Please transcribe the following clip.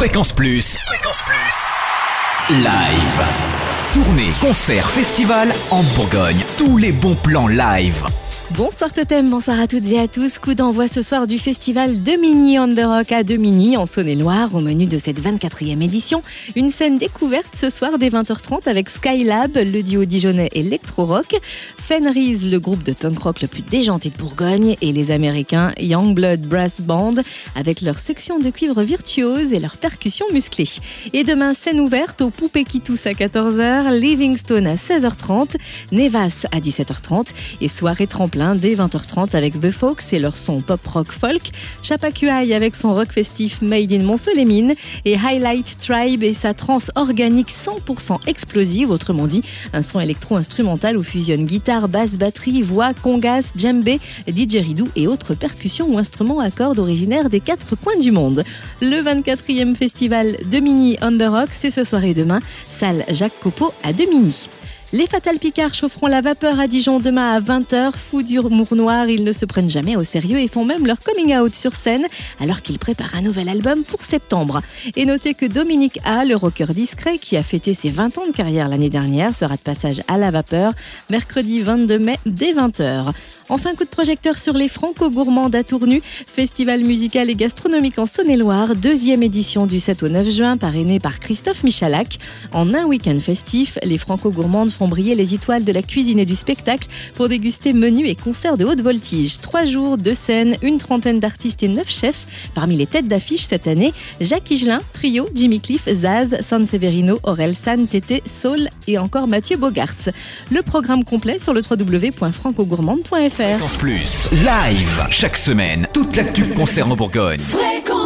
Fréquence Plus. Fréquence Plus. Live. Tournée, concert, festival en Bourgogne. Tous les bons plans live. Bonsoir Totem, bonsoir à toutes et à tous. Coup d'envoi ce soir du festival Mini on the Rock à Demini en Saône-et-Loire au menu de cette 24e édition. Une scène découverte ce soir dès 20h30 avec Skylab, le duo dijonnais électro-rock, Fenris, le groupe de punk rock le plus déjanté de Bourgogne et les Américains Youngblood Brass Band avec leur section de cuivre virtuose et leurs percussions musclées. Et demain, scène ouverte au Poupée qui tousse à 14h, Livingstone à 16h30, Nevas à 17h30 et soirée tremplin dès 20h30 avec The Folks et leur son pop rock folk, Chapacuaille avec son rock festif Made in Montsolémine et Highlight Tribe et sa trance organique 100% explosive, autrement dit un son électro-instrumental où fusionne guitare, basse, batterie, voix, congas, djembé, didgeridoo et autres percussions ou instruments à cordes originaires des quatre coins du monde. Le 24e festival de Mini on the Rock, c'est ce soir et demain, salle Jacques Copeau à Demini. Les Fatal Picards chaufferont la vapeur à Dijon demain à 20h. Fou d'humour noir, ils ne se prennent jamais au sérieux et font même leur coming out sur scène alors qu'ils préparent un nouvel album pour septembre. Et notez que Dominique A, le rocker discret qui a fêté ses 20 ans de carrière l'année dernière, sera de passage à la vapeur mercredi 22 mai dès 20h. Enfin, coup de projecteur sur les Franco-Gourmands d'Atournu, festival musical et gastronomique en Saône-et-Loire, deuxième édition du 7 au 9 juin, parrainé par Christophe Michalak. En un week-end festif, les Franco-Gourmandes font briller les étoiles de la cuisine et du spectacle pour déguster menus et concerts de haute voltige. Trois jours, deux scènes, une trentaine d'artistes et neuf chefs. Parmi les têtes d'affiche cette année, Jacques Higelin, Trio, Jimmy Cliff, Zaz, San Severino, Aurel San, Tété, Saul et encore Mathieu Bogarts. Le programme complet sur le www.francogourmande.fr. Fréquence Plus, live, chaque semaine, toute l'actu concerne en Bourgogne. Fréquence